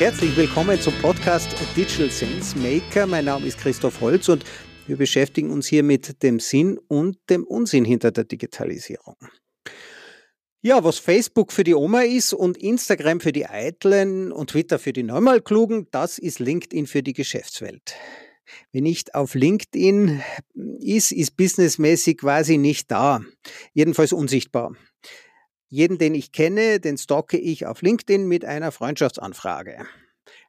Herzlich willkommen zum Podcast Digital Sense Maker. Mein Name ist Christoph Holz und wir beschäftigen uns hier mit dem Sinn und dem Unsinn hinter der Digitalisierung. Ja, was Facebook für die Oma ist und Instagram für die Eitlen und Twitter für die Neumalklugen, das ist LinkedIn für die Geschäftswelt. Wer nicht auf LinkedIn ist, ist businessmäßig quasi nicht da. Jedenfalls unsichtbar. Jeden, den ich kenne, den stocke ich auf LinkedIn mit einer Freundschaftsanfrage.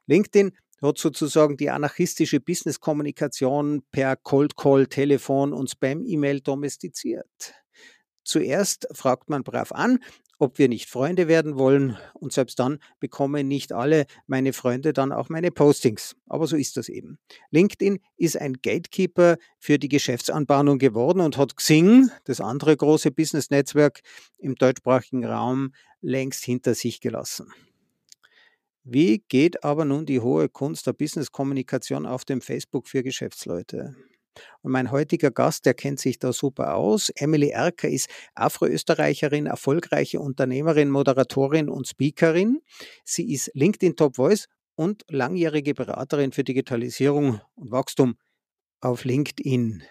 LinkedIn hat sozusagen die anarchistische Business-Kommunikation per Cold Call, Telefon und Spam-E-Mail domestiziert. Zuerst fragt man brav an, ob wir nicht Freunde werden wollen und selbst dann bekommen nicht alle meine Freunde dann auch meine Postings. Aber so ist das eben. LinkedIn ist ein Gatekeeper für die Geschäftsanbahnung geworden und hat Xing, das andere große Business-Netzwerk im deutschsprachigen Raum, längst hinter sich gelassen. Wie geht aber nun die hohe Kunst der Business-Kommunikation auf dem Facebook für Geschäftsleute? Und mein heutiger Gast, der kennt sich da super aus. Emily Erker ist Afroösterreicherin, erfolgreiche Unternehmerin, Moderatorin und Speakerin. Sie ist LinkedIn Top Voice und langjährige Beraterin für Digitalisierung und Wachstum auf LinkedIn.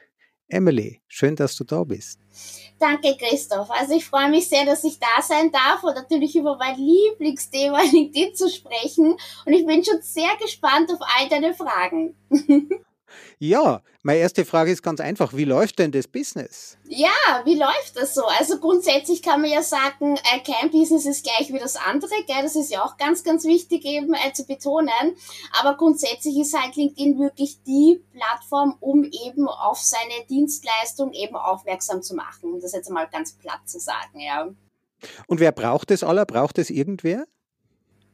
Emily, schön, dass du da bist. Danke, Christoph. Also ich freue mich sehr, dass ich da sein darf und natürlich über mein Lieblingsthema LinkedIn zu sprechen. Und ich bin schon sehr gespannt auf all deine Fragen. Ja, meine erste Frage ist ganz einfach. Wie läuft denn das Business? Ja, wie läuft das so? Also grundsätzlich kann man ja sagen, äh, kein Business ist gleich wie das andere. Gell? Das ist ja auch ganz, ganz wichtig eben äh, zu betonen. Aber grundsätzlich ist halt LinkedIn wirklich die Plattform, um eben auf seine Dienstleistung eben aufmerksam zu machen. Um das jetzt mal ganz platt zu sagen, ja. Und wer braucht es aller? Braucht es irgendwer?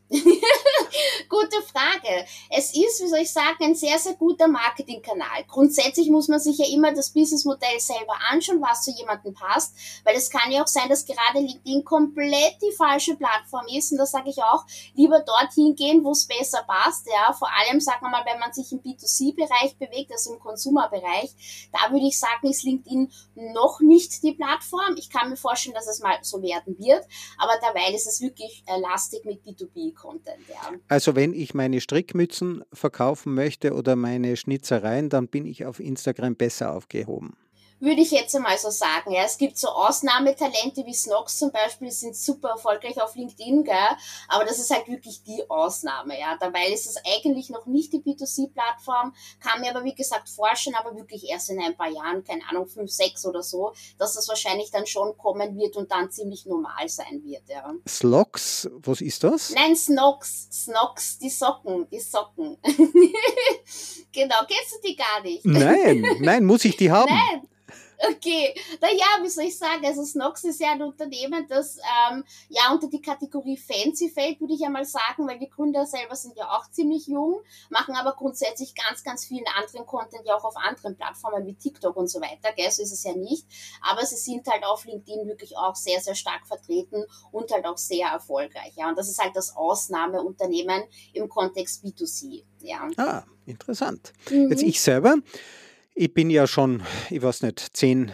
Gute Frage. Es ist, wie soll ich sagen, ein sehr, sehr guter Marketingkanal. Grundsätzlich muss man sich ja immer das Businessmodell selber anschauen, was zu jemandem passt, weil es kann ja auch sein, dass gerade LinkedIn komplett die falsche Plattform ist und da sage ich auch, lieber dorthin gehen, wo es besser passt. Ja, vor allem, sagen wir mal, wenn man sich im B2C-Bereich bewegt, also im Consumer-Bereich, da würde ich sagen, ist LinkedIn noch nicht die Plattform. Ich kann mir vorstellen, dass es mal so werden wird, aber dabei ist es wirklich äh, lastig mit B2B-Content. Ja. Also wenn ich meine Strickmützen verkaufen möchte oder meine Schnitzereien, dann bin ich auf Instagram besser aufgehoben würde ich jetzt einmal so sagen. Ja, es gibt so Ausnahmetalente wie Snox zum Beispiel, die sind super erfolgreich auf LinkedIn, gell? aber das ist halt wirklich die Ausnahme. Ja, dabei ist es eigentlich noch nicht die B2C-Plattform, kann mir aber wie gesagt vorstellen, aber wirklich erst in ein paar Jahren, keine Ahnung, fünf, sechs oder so, dass das wahrscheinlich dann schon kommen wird und dann ziemlich normal sein wird. Ja. Slox, was ist das? Nein, Snox, Snox, die Socken, die Socken. genau, kennst du die gar nicht? Nein, nein, muss ich die haben? Nein. Okay, naja, wie soll ich sagen? Also Snox ist ja ein Unternehmen, das ähm, ja unter die Kategorie Fancy fällt, würde ich einmal sagen, weil die Gründer selber sind ja auch ziemlich jung, machen aber grundsätzlich ganz, ganz vielen anderen Content ja auch auf anderen Plattformen wie TikTok und so weiter, gell? so ist es ja nicht. Aber sie sind halt auf LinkedIn wirklich auch sehr, sehr stark vertreten und halt auch sehr erfolgreich. Ja, und das ist halt das Ausnahmeunternehmen im Kontext B2C. Ja. Ah, interessant. Mhm. Jetzt ich selber ich bin ja schon, ich weiß nicht, 10,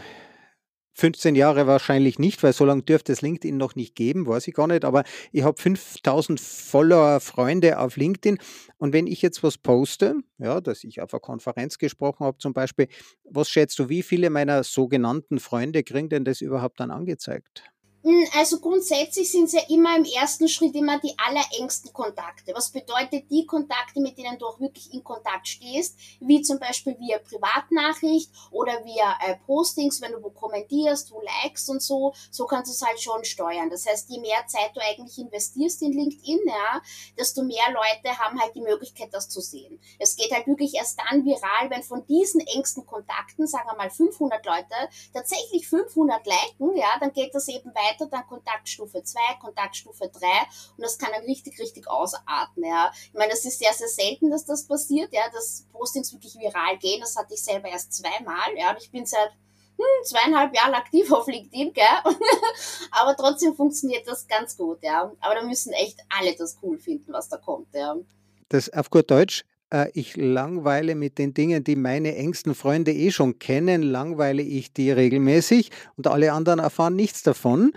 15 Jahre wahrscheinlich nicht, weil so lange dürfte es LinkedIn noch nicht geben, weiß ich gar nicht, aber ich habe 5000 Follower, Freunde auf LinkedIn und wenn ich jetzt was poste, ja, dass ich auf einer Konferenz gesprochen habe zum Beispiel, was schätzt du, wie viele meiner sogenannten Freunde kriegen denn das überhaupt dann angezeigt? Hm, also grundsätzlich sind es ja immer im ersten Schritt immer die allerengsten Kontakte. Was bedeutet die Kontakte, mit denen du auch wirklich in Kontakt stehst, wie zum Beispiel via Privatnachricht oder via äh, Postings, wenn du wo kommentierst, wo likest und so, so kannst du es halt schon steuern. Das heißt, je mehr Zeit du eigentlich investierst in LinkedIn, ja, desto mehr Leute haben halt die Möglichkeit, das zu sehen. Es geht halt wirklich erst dann viral, wenn von diesen engsten Kontakten, sagen wir mal 500 Leute, tatsächlich 500 liken, ja, dann geht das eben weiter weiter, dann Kontaktstufe 2, Kontaktstufe 3 und das kann dann richtig, richtig ausarten. Ja. Ich meine, das ist sehr, sehr selten, dass das passiert, ja, dass Postings wirklich viral gehen. Das hatte ich selber erst zweimal. Ja, ich bin seit hm, zweieinhalb Jahren aktiv auf LinkedIn, gell? Aber trotzdem funktioniert das ganz gut, ja. Aber da müssen echt alle das cool finden, was da kommt, ja. Das auf gut Deutsch, ich langweile mit den Dingen, die meine engsten Freunde eh schon kennen, langweile ich die regelmäßig und alle anderen erfahren nichts davon.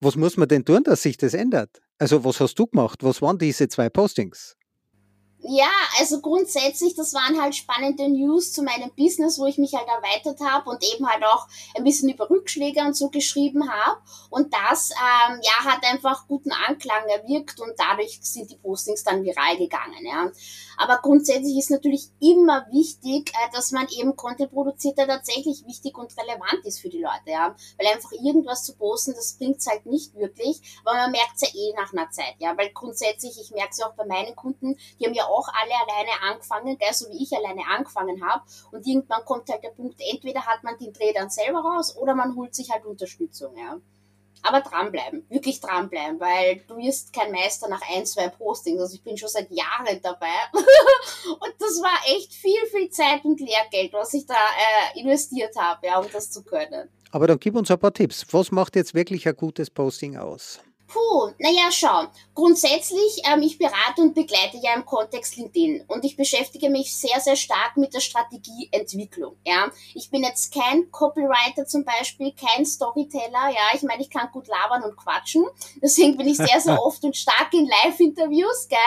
Was muss man denn tun, dass sich das ändert? Also was hast du gemacht? Was waren diese zwei Postings? Ja, also grundsätzlich, das waren halt spannende News zu meinem Business, wo ich mich halt erweitert habe und eben halt auch ein bisschen über Rückschläge und so geschrieben habe. Und das, ähm, ja, hat einfach guten Anklang erwirkt und dadurch sind die Postings dann viral gegangen, ja. Aber grundsätzlich ist natürlich immer wichtig, äh, dass man eben Content produziert, der tatsächlich wichtig und relevant ist für die Leute, ja. Weil einfach irgendwas zu posten, das bringt's halt nicht wirklich, aber man merkt's ja eh nach einer Zeit, ja. Weil grundsätzlich, ich merke es ja auch bei meinen Kunden, die haben ja auch alle alleine angefangen, gell, so wie ich alleine angefangen habe. Und irgendwann kommt halt der Punkt, entweder hat man den Dreh dann selber raus oder man holt sich halt Unterstützung, ja. Aber dranbleiben, wirklich dranbleiben, weil du wirst kein Meister nach ein, zwei Postings. Also ich bin schon seit Jahren dabei. und das war echt viel, viel Zeit und Lehrgeld, was ich da äh, investiert habe, ja, um das zu können. Aber dann gib uns ein paar Tipps. Was macht jetzt wirklich ein gutes Posting aus? Puh, naja, schau. Grundsätzlich, ähm, ich berate und begleite ja im Kontext LinkedIn und ich beschäftige mich sehr, sehr stark mit der Strategieentwicklung. Ja, ich bin jetzt kein Copywriter zum Beispiel, kein Storyteller. Ja, ich meine, ich kann gut labern und quatschen. Deswegen bin ich sehr, sehr oft und stark in Live-Interviews, gell?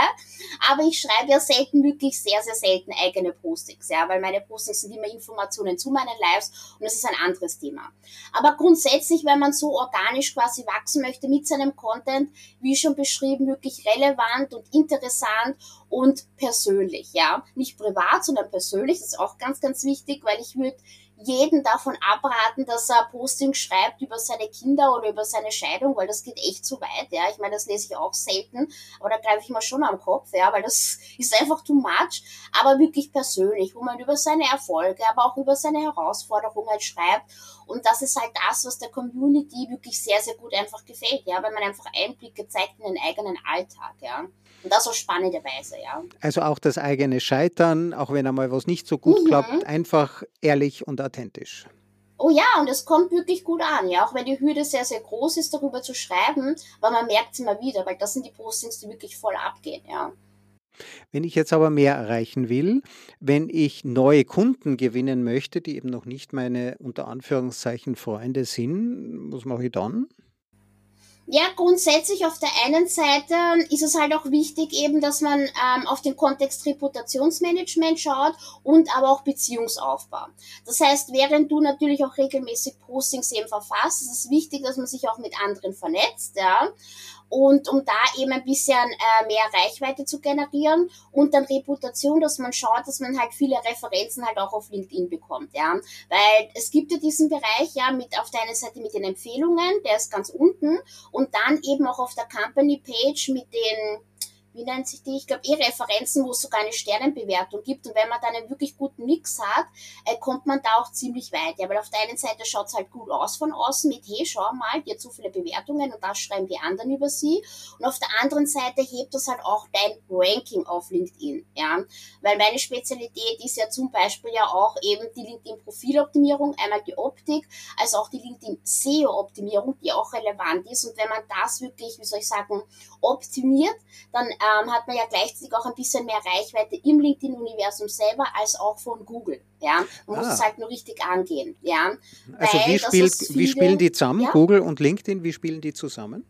Aber ich schreibe ja selten, wirklich sehr, sehr selten eigene Postings, ja, weil meine Postings sind immer Informationen zu meinen Lives und das ist ein anderes Thema. Aber grundsätzlich, wenn man so organisch quasi wachsen möchte mit seinem Content, Content, wie schon beschrieben, wirklich relevant und interessant und persönlich, ja. Nicht privat, sondern persönlich, das ist auch ganz, ganz wichtig, weil ich würde jeden davon abraten, dass er Posting schreibt über seine Kinder oder über seine Scheidung, weil das geht echt zu weit, ja. Ich meine, das lese ich auch selten, aber da greife ich mir schon am Kopf, ja, weil das ist einfach too much, aber wirklich persönlich, wo man über seine Erfolge, aber auch über seine Herausforderungen schreibt und das ist halt das, was der Community wirklich sehr, sehr gut einfach gefällt, ja, weil man einfach Einblicke zeigt in den eigenen Alltag, ja. Und das auf spannende Weise, ja. Also auch das eigene Scheitern, auch wenn einmal was nicht so gut mhm. klappt, einfach ehrlich und authentisch. Oh ja, und es kommt wirklich gut an, ja, auch wenn die Hürde sehr, sehr groß ist, darüber zu schreiben, weil man merkt es immer wieder, weil das sind die Postings, die wirklich voll abgehen, ja. Wenn ich jetzt aber mehr erreichen will, wenn ich neue Kunden gewinnen möchte, die eben noch nicht meine unter Anführungszeichen Freunde sind, was mache ich dann? Ja, grundsätzlich auf der einen Seite ist es halt auch wichtig eben, dass man ähm, auf den Kontext Reputationsmanagement schaut und aber auch Beziehungsaufbau. Das heißt, während du natürlich auch regelmäßig Postings eben verfasst, ist es wichtig, dass man sich auch mit anderen vernetzt, ja und um da eben ein bisschen äh, mehr Reichweite zu generieren und dann Reputation, dass man schaut, dass man halt viele Referenzen halt auch auf LinkedIn bekommt, ja, weil es gibt ja diesen Bereich, ja, mit auf der einen Seite mit den Empfehlungen, der ist ganz unten und dann eben auch auf der Company Page mit den wie nennt sich die? Ich glaube, E-Referenzen, wo es sogar eine Sternenbewertung gibt. Und wenn man da einen wirklich guten Mix hat, äh, kommt man da auch ziemlich weit. Ja, weil auf der einen Seite schaut es halt gut aus von außen mit, hey, schau mal, die hat so viele Bewertungen und das schreiben die anderen über sie. Und auf der anderen Seite hebt das halt auch dein Ranking auf LinkedIn. Ja, weil meine Spezialität ist ja zum Beispiel ja auch eben die LinkedIn-Profiloptimierung, einmal die Optik, als auch die LinkedIn-SEO-Optimierung, die auch relevant ist. Und wenn man das wirklich, wie soll ich sagen, optimiert, dann ähm, hat man ja gleichzeitig auch ein bisschen mehr Reichweite im LinkedIn-Universum selber als auch von Google. Ja, man ah. muss es halt nur richtig angehen. Ja, also Weil, wie, spielt, viele, wie spielen die zusammen, ja? Google und LinkedIn, wie spielen die zusammen?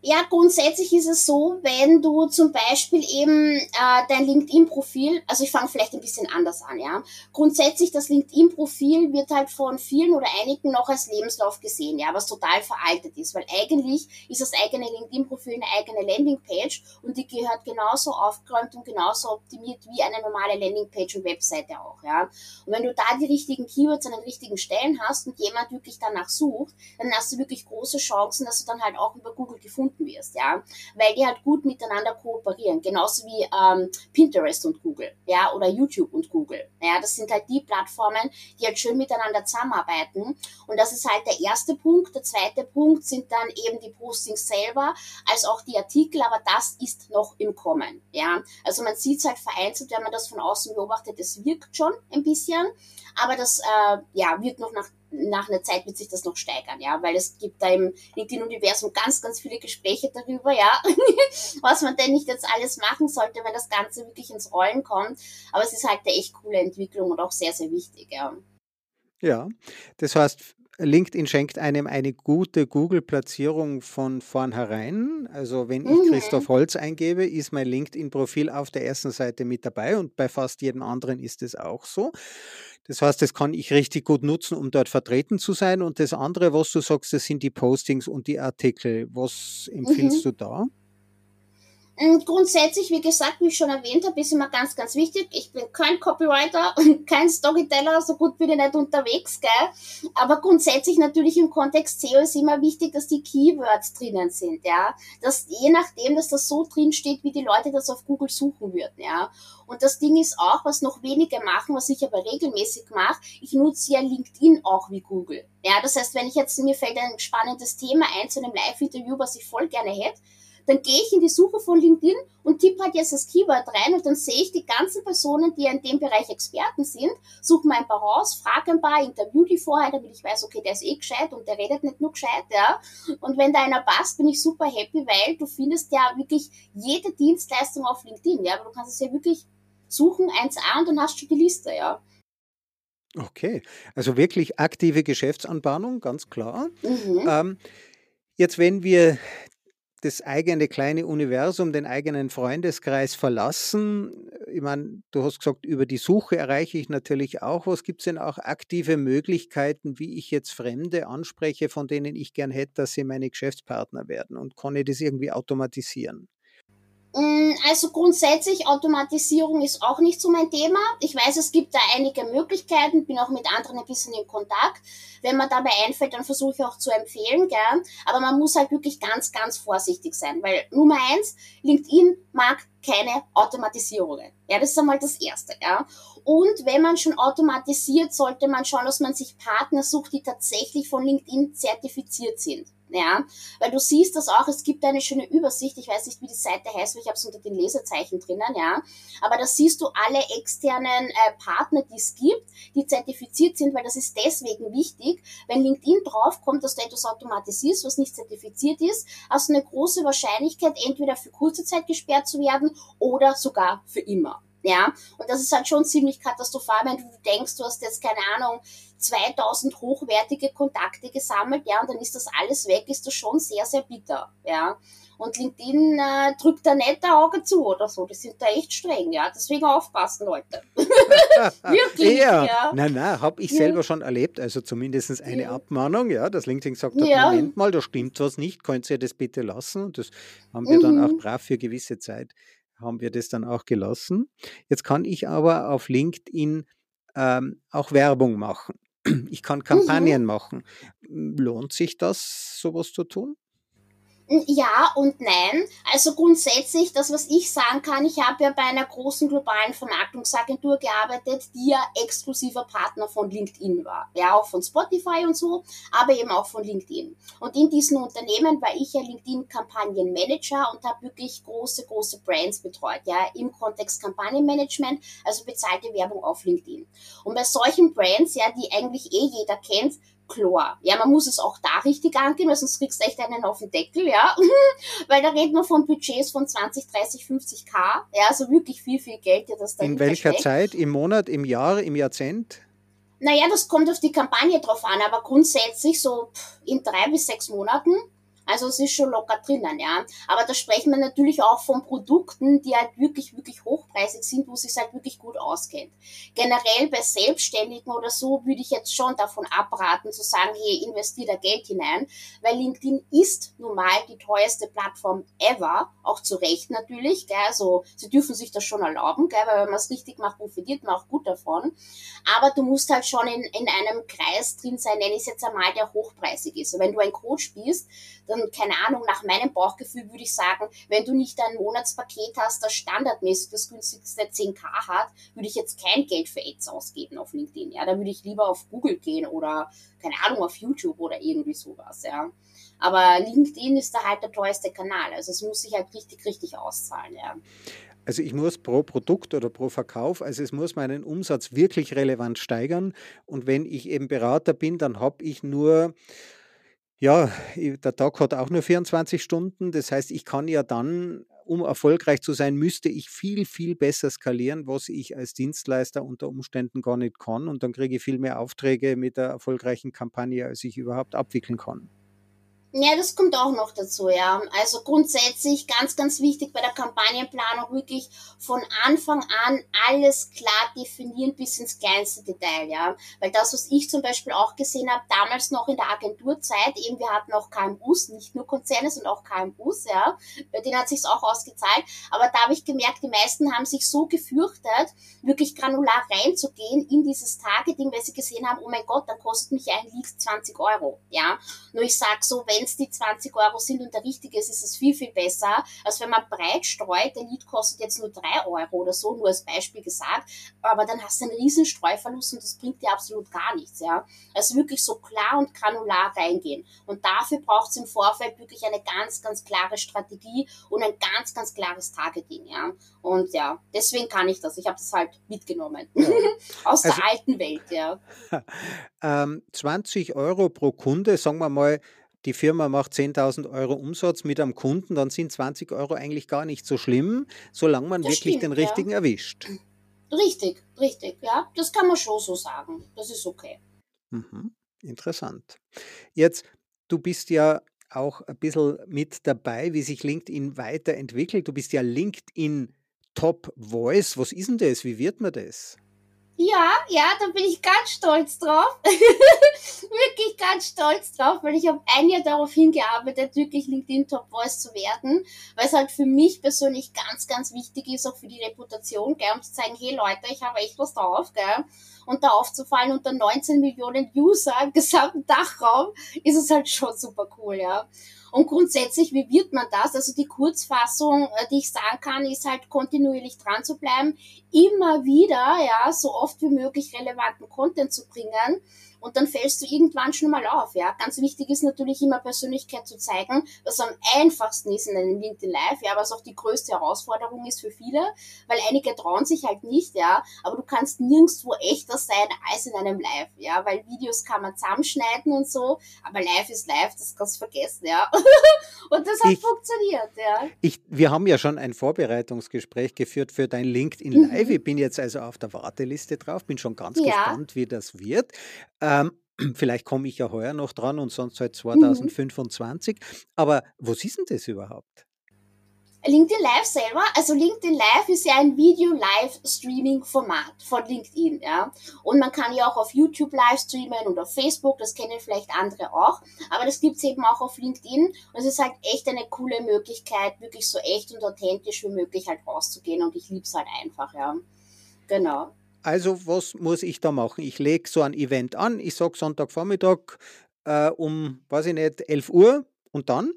Ja, grundsätzlich ist es so, wenn du zum Beispiel eben äh, dein LinkedIn-Profil, also ich fange vielleicht ein bisschen anders an, ja. Grundsätzlich das LinkedIn-Profil wird halt von vielen oder einigen noch als Lebenslauf gesehen, ja, was total veraltet ist, weil eigentlich ist das eigene LinkedIn-Profil eine eigene Landingpage und die gehört genauso aufgeräumt und genauso optimiert wie eine normale Landingpage und Webseite auch, ja. Und wenn du da die richtigen Keywords an den richtigen Stellen hast und jemand wirklich danach sucht, dann hast du wirklich große Chancen, dass du dann halt auch über Google gefunden gefunden wirst, ja, weil die halt gut miteinander kooperieren, genauso wie ähm, Pinterest und Google, ja, oder YouTube und Google, ja, das sind halt die Plattformen, die halt schön miteinander zusammenarbeiten. Und das ist halt der erste Punkt. Der zweite Punkt sind dann eben die Postings selber, als auch die Artikel, aber das ist noch im Kommen, ja, also man sieht es halt vereinzelt, wenn man das von außen beobachtet, es wirkt schon ein bisschen, aber das äh, ja, wird noch nach nach einer Zeit wird sich das noch steigern, ja, weil es gibt da im LinkedIn-Universum ganz, ganz viele Gespräche darüber, ja, was man denn nicht jetzt alles machen sollte, wenn das Ganze wirklich ins Rollen kommt. Aber es ist halt eine echt coole Entwicklung und auch sehr, sehr wichtig, ja. Ja, das heißt, LinkedIn schenkt einem eine gute Google-Platzierung von vornherein. Also wenn ich Mhm. Christoph Holz eingebe, ist mein LinkedIn-Profil auf der ersten Seite mit dabei und bei fast jedem anderen ist es auch so. Das heißt, das kann ich richtig gut nutzen, um dort vertreten zu sein. Und das andere, was du sagst, das sind die Postings und die Artikel. Was empfiehlst Mhm. du da? Und grundsätzlich, wie gesagt, wie ich schon erwähnt habe, ist immer ganz, ganz wichtig. Ich bin kein Copywriter und kein Storyteller, so gut bin ich nicht unterwegs, gell? Aber grundsätzlich natürlich im Kontext SEO ist immer wichtig, dass die Keywords drinnen sind, ja? Dass je nachdem, dass das so drin steht, wie die Leute das auf Google suchen würden, ja? Und das Ding ist auch, was noch wenige machen, was ich aber regelmäßig mache, ich nutze ja LinkedIn auch wie Google. Ja, das heißt, wenn ich jetzt, mir fällt ein spannendes Thema ein zu einem Live-Interview, was ich voll gerne hätte, dann gehe ich in die Suche von LinkedIn und tippe halt jetzt das Keyword rein und dann sehe ich die ganzen Personen, die in dem Bereich Experten sind, suche mal ein paar raus, frage ein paar, interview die vorher, damit ich weiß, okay, der ist eh gescheit und der redet nicht nur gescheit, ja. Und wenn da einer passt, bin ich super happy, weil du findest ja wirklich jede Dienstleistung auf LinkedIn, ja. Du kannst es ja wirklich suchen, 1A und dann hast du die Liste, ja. Okay, also wirklich aktive Geschäftsanbahnung, ganz klar. Mhm. Ähm, jetzt, wenn wir das eigene kleine Universum, den eigenen Freundeskreis verlassen. Ich meine, du hast gesagt, über die Suche erreiche ich natürlich auch was. Gibt es denn auch aktive Möglichkeiten, wie ich jetzt Fremde anspreche, von denen ich gern hätte, dass sie meine Geschäftspartner werden? Und kann ich das irgendwie automatisieren? Also grundsätzlich, Automatisierung ist auch nicht so mein Thema. Ich weiß, es gibt da einige Möglichkeiten, bin auch mit anderen ein bisschen in Kontakt. Wenn man dabei einfällt, dann versuche ich auch zu empfehlen, gern. Aber man muss halt wirklich ganz, ganz vorsichtig sein, weil Nummer eins, LinkedIn mag keine Automatisierungen. Ja, das ist einmal das Erste, ja. Und wenn man schon automatisiert, sollte man schauen, dass man sich Partner sucht, die tatsächlich von LinkedIn zertifiziert sind. Ja, weil du siehst das auch, es gibt eine schöne Übersicht, ich weiß nicht, wie die Seite heißt, weil ich habe es unter den Lesezeichen drinnen, ja, aber da siehst du alle externen äh, Partner, die es gibt, die zertifiziert sind, weil das ist deswegen wichtig, wenn LinkedIn draufkommt, dass du etwas automatisierst, was nicht zertifiziert ist, hast du eine große Wahrscheinlichkeit, entweder für kurze Zeit gesperrt zu werden oder sogar für immer. Ja, und das ist halt schon ziemlich katastrophal, wenn du denkst, du hast jetzt keine Ahnung, 2000 hochwertige Kontakte gesammelt, ja, und dann ist das alles weg, ist das schon sehr, sehr bitter, ja. Und LinkedIn äh, drückt da nicht ein Auge zu oder so. Die sind da echt streng, ja. Deswegen aufpassen, Leute. Wirklich, ja. ja. Nein, nein, habe ich Ja. selber schon erlebt. Also zumindest eine Ja. Abmahnung, ja, dass LinkedIn hat, Ja. Moment mal, da stimmt was nicht, könnt ihr das bitte lassen? Und das haben wir dann auch Mhm. brav für gewisse Zeit, haben wir das dann auch gelassen. Jetzt kann ich aber auf LinkedIn ähm, auch Werbung machen. Ich kann Mhm. Kampagnen machen. Lohnt sich das, sowas zu tun? Ja und nein. Also grundsätzlich, das, was ich sagen kann, ich habe ja bei einer großen globalen Vermarktungsagentur gearbeitet, die ja exklusiver Partner von LinkedIn war. Ja, auch von Spotify und so, aber eben auch von LinkedIn. Und in diesen Unternehmen war ich ja LinkedIn-Kampagnenmanager und habe wirklich große, große Brands betreut, ja, im Kontext Kampagnenmanagement, also bezahlte Werbung auf LinkedIn. Und bei solchen Brands, ja, die eigentlich eh jeder kennt, Chlor. Ja, man muss es auch da richtig angehen, weil sonst kriegst du echt einen auf den Deckel, ja. weil da reden wir von Budgets von 20, 30, 50k. Ja, also wirklich viel, viel Geld, ja, das da In welcher Zeit? Im Monat, im Jahr, im Jahrzehnt? Naja, das kommt auf die Kampagne drauf an, aber grundsätzlich so in drei bis sechs Monaten. Also es ist schon locker drinnen, ja. Aber da sprechen wir natürlich auch von Produkten, die halt wirklich, wirklich hochpreisig sind, wo es sich halt wirklich gut auskennt. Generell bei Selbstständigen oder so würde ich jetzt schon davon abraten, zu sagen, hey, investier da Geld hinein, weil LinkedIn ist nun mal die teuerste Plattform ever, auch zu Recht natürlich, gell? also sie dürfen sich das schon erlauben, gell? weil wenn man es richtig macht, profitiert man auch gut davon. Aber du musst halt schon in, in einem Kreis drin sein, nenne ich es jetzt einmal, der hochpreisig ist. Und wenn du ein Coach bist, dann, keine Ahnung, nach meinem Bauchgefühl würde ich sagen, wenn du nicht ein Monatspaket hast, das standardmäßig das günstigste 10k hat, würde ich jetzt kein Geld für Ads ausgeben auf LinkedIn. Ja, da würde ich lieber auf Google gehen oder, keine Ahnung, auf YouTube oder irgendwie sowas, ja. Aber LinkedIn ist da halt der teuerste Kanal. Also es muss sich halt richtig, richtig auszahlen, ja. Also ich muss pro Produkt oder pro Verkauf, also es muss meinen Umsatz wirklich relevant steigern. Und wenn ich eben Berater bin, dann habe ich nur, ja, der Tag hat auch nur 24 Stunden. Das heißt, ich kann ja dann um erfolgreich zu sein, müsste ich viel, viel besser skalieren, was ich als Dienstleister unter Umständen gar nicht kann. Und dann kriege ich viel mehr Aufträge mit der erfolgreichen Kampagne, als ich überhaupt abwickeln kann. Ja, das kommt auch noch dazu, ja. Also grundsätzlich ganz, ganz wichtig bei der Kampagnenplanung wirklich von Anfang an alles klar definieren bis ins kleinste Detail, ja. Weil das, was ich zum Beispiel auch gesehen habe, damals noch in der Agenturzeit, eben wir hatten auch KMUs, nicht nur Konzerne, sondern auch KMUs, ja. Bei denen hat sich's auch ausgezahlt. Aber da habe ich gemerkt, die meisten haben sich so gefürchtet, wirklich granular reinzugehen in dieses Targeting, weil sie gesehen haben, oh mein Gott, dann kostet mich ein Lead 20 Euro, ja. Nur ich sag so, wenn es die 20 Euro sind und der richtige ist, ist es viel, viel besser, als wenn man breit streut. Der Lied kostet jetzt nur 3 Euro oder so, nur als Beispiel gesagt. Aber dann hast du einen riesen Streuverlust und das bringt dir absolut gar nichts, ja. Also wirklich so klar und granular reingehen. Und dafür braucht es im Vorfeld wirklich eine ganz, ganz klare Strategie und ein ganz, ganz klares Targeting, ja. Und ja, deswegen kann ich das. Ich habe das halt mitgenommen. Ja. Aus also, der alten Welt, ja. Ähm, 20 Euro pro Kunde, sagen wir mal, die Firma macht 10.000 Euro Umsatz mit einem Kunden, dann sind 20 Euro eigentlich gar nicht so schlimm, solange man das wirklich stimmt, den richtigen ja. erwischt. Richtig, richtig, ja. Das kann man schon so sagen. Das ist okay. Mhm, interessant. Jetzt, du bist ja auch ein bisschen mit dabei, wie sich LinkedIn weiterentwickelt. Du bist ja LinkedIn Top Voice. Was ist denn das? Wie wird man das? Ja, ja, da bin ich ganz stolz drauf. wirklich ganz stolz drauf, weil ich habe ein Jahr darauf hingearbeitet, wirklich LinkedIn Top Voice zu werden, weil es halt für mich persönlich ganz, ganz wichtig ist, auch für die Reputation, gell, um zu zeigen, hey Leute, ich habe echt was drauf, gell. Und da aufzufallen unter 19 Millionen User im gesamten Dachraum, ist es halt schon super cool, ja. Und grundsätzlich, wie wird man das? Also die Kurzfassung, äh, die ich sagen kann, ist halt kontinuierlich dran zu bleiben, immer wieder, ja, so oft wie möglich relevanten Content zu bringen und dann fällst du irgendwann schon mal auf. Ja, ganz wichtig ist natürlich immer Persönlichkeit zu zeigen, was am einfachsten ist in einem LinkedIn Live, ja, was auch die größte Herausforderung ist für viele, weil einige trauen sich halt nicht, ja, aber du kannst nirgendwo echter sein als in einem Live, ja, weil Videos kann man zusammenschneiden und so, aber Live ist Live, das kannst du vergessen, ja. und das hat ich, funktioniert, ja. Ich, wir haben ja schon ein Vorbereitungsgespräch geführt für dein LinkedIn Live. Mhm. Ich bin jetzt also auf der Warteliste drauf, bin schon ganz ja. gespannt, wie das wird. Ähm, vielleicht komme ich ja heuer noch dran und sonst halt 2025. Mhm. Aber was ist denn das überhaupt? LinkedIn Live selber, also LinkedIn Live ist ja ein Video-Live-Streaming-Format von LinkedIn, ja. Und man kann ja auch auf YouTube live streamen und auf Facebook, das kennen vielleicht andere auch. Aber das gibt's eben auch auf LinkedIn. Und es ist halt echt eine coole Möglichkeit, wirklich so echt und authentisch wie möglich halt rauszugehen. Und ich lieb's halt einfach, ja. Genau. Also was muss ich da machen? Ich lege so ein Event an, ich sage Sonntagvormittag äh, um, weiß ich nicht, 11 Uhr und dann?